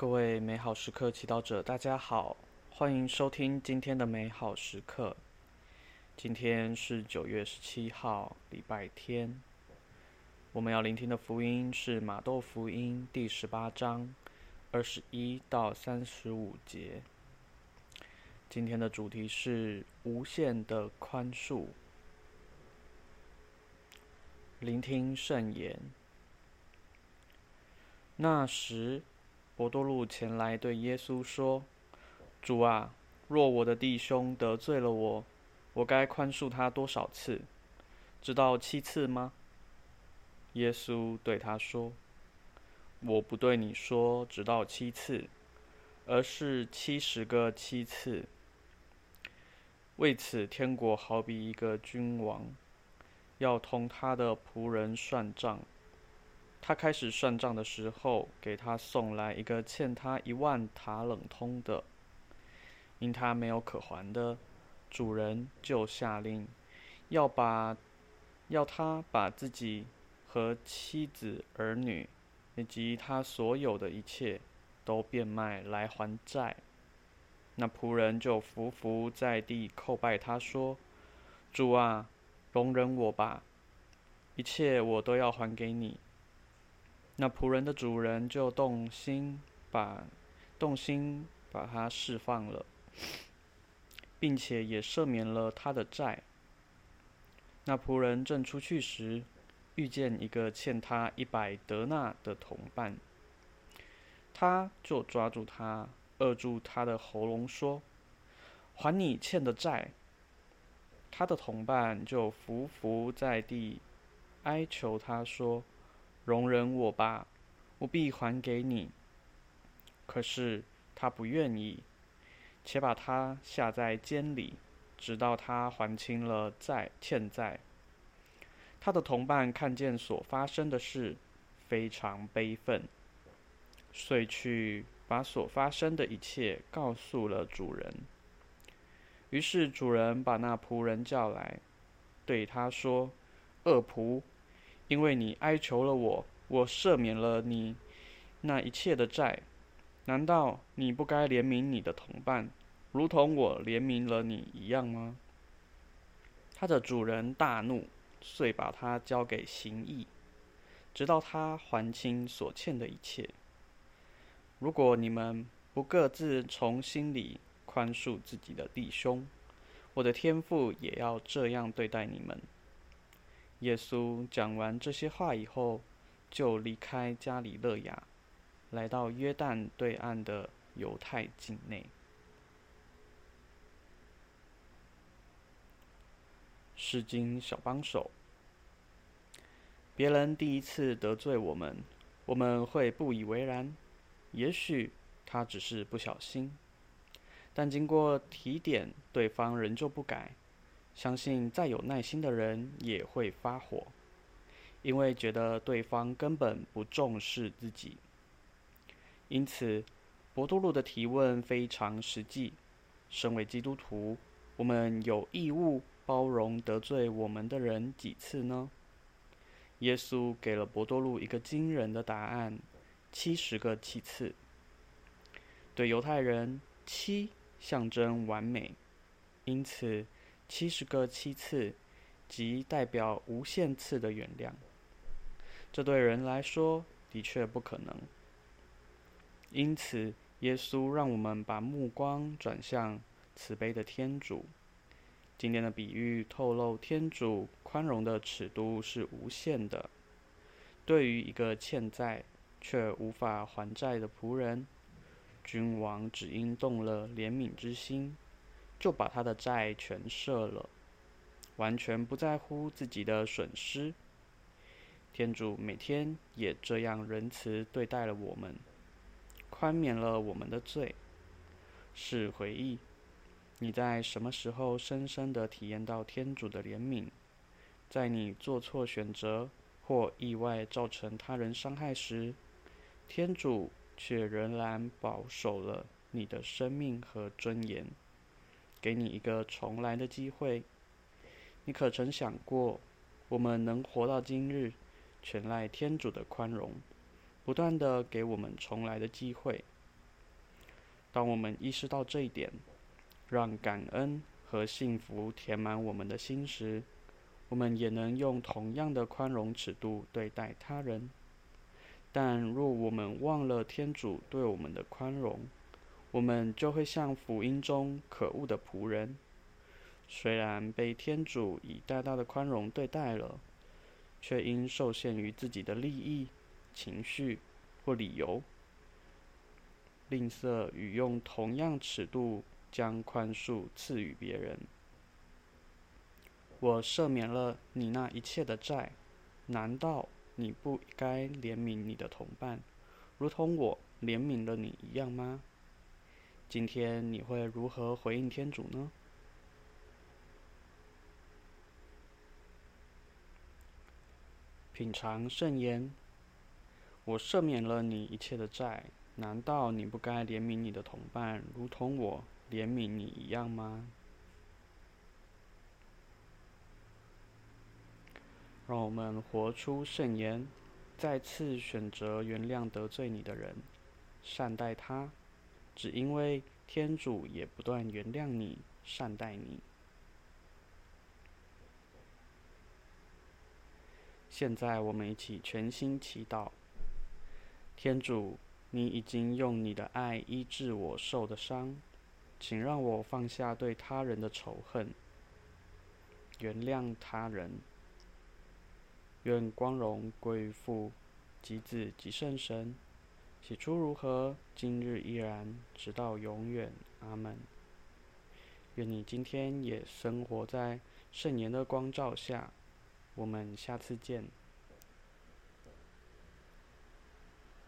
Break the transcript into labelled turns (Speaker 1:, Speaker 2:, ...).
Speaker 1: 各位美好时刻祈祷者，大家好，欢迎收听今天的美好时刻。今天是九月十七号，礼拜天。我们要聆听的福音是马窦福音第十八章二十一到三十五节。今天的主题是无限的宽恕。聆听圣言。那时，伯多禄前来对耶稣说：“主啊，若我的弟兄得罪了我，我该宽恕他多少次？直到七次吗？”耶稣对他说：“我不对你说直到七次，而是七十个七次。为此，天国好比一个君王，要同他的仆人算账。”他开始算账的时候，给他送来一个欠他一万塔冷通的，因他没有可还的，主人就下令，要把，要他把自己和妻子儿女，以及他所有的一切，都变卖来还债。那仆人就伏伏在地叩拜他说：“主啊，容忍我吧，一切我都要还给你。”那仆人的主人就动心把动心把他释放了，并且也赦免了他的债。那仆人正出去时，遇见一个欠他一百德纳的同伴，他就抓住他，扼住他的喉咙，说：“还你欠的债。”他的同伴就伏伏在地，哀求他说。容忍我吧，我必还给你。可是他不愿意，且把他下在监里，直到他还清了债欠债。他的同伴看见所发生的事，非常悲愤，遂去把所发生的一切告诉了主人。于是主人把那仆人叫来，对他说：“恶仆。”因为你哀求了我，我赦免了你那一切的债，难道你不该怜悯你的同伴，如同我怜悯了你一样吗？他的主人大怒，遂把他交给刑役，直到他还清所欠的一切。如果你们不各自从心里宽恕自己的弟兄，我的天父也要这样对待你们。耶稣讲完这些话以后，就离开加里勒亚，来到约旦对岸的犹太境内。诗经小帮手，别人第一次得罪我们，我们会不以为然，也许他只是不小心，但经过提点，对方仍旧不改。相信再有耐心的人也会发火，因为觉得对方根本不重视自己。因此，伯多禄的提问非常实际。身为基督徒，我们有义务包容得罪我们的人几次呢？耶稣给了伯多禄一个惊人的答案：七十个七次。对犹太人，七象征完美，因此。七十个七次，即代表无限次的原谅。这对人来说的确不可能。因此，耶稣让我们把目光转向慈悲的天主。今天的比喻透露天主宽容的尺度是无限的。对于一个欠债却无法还债的仆人，君王只因动了怜悯之心。就把他的债全赦了，完全不在乎自己的损失。天主每天也这样仁慈对待了我们，宽免了我们的罪。试回忆，你在什么时候深深的体验到天主的怜悯？在你做错选择或意外造成他人伤害时，天主却仍然保守了你的生命和尊严。给你一个重来的机会，你可曾想过，我们能活到今日，全赖天主的宽容，不断地给我们重来的机会，当我们意识到这一点，让感恩和幸福填满我们的心时，我们也能用同样的宽容尺度对待他人。但若我们忘了天主对我们的宽容，我们就会像福音中可恶的仆人，虽然被天主以大大的宽容对待了，却因受限于自己的利益、情绪或理由，吝啬与用同样尺度将宽恕赐予别人。我赦免了你那一切的债，难道你不该怜悯你的同伴，如同我怜悯了你一样吗？今天你会如何回应天主呢？品尝圣言，我赦免了你一切的债，难道你不该怜悯你的同伴，如同我怜悯你一样吗？让我们活出圣言，再次选择原谅得罪你的人，善待他，只因为天主也不断原谅你，善待你。现在我们一起全心祈祷，天主，你已经用你的爱医治我受的伤，请让我放下对他人的仇恨，原谅他人。愿光荣归于父、及子、及圣神，起初如何，今日依然，直到永远。阿门。愿你今天也生活在圣言的光照下。我们下次见。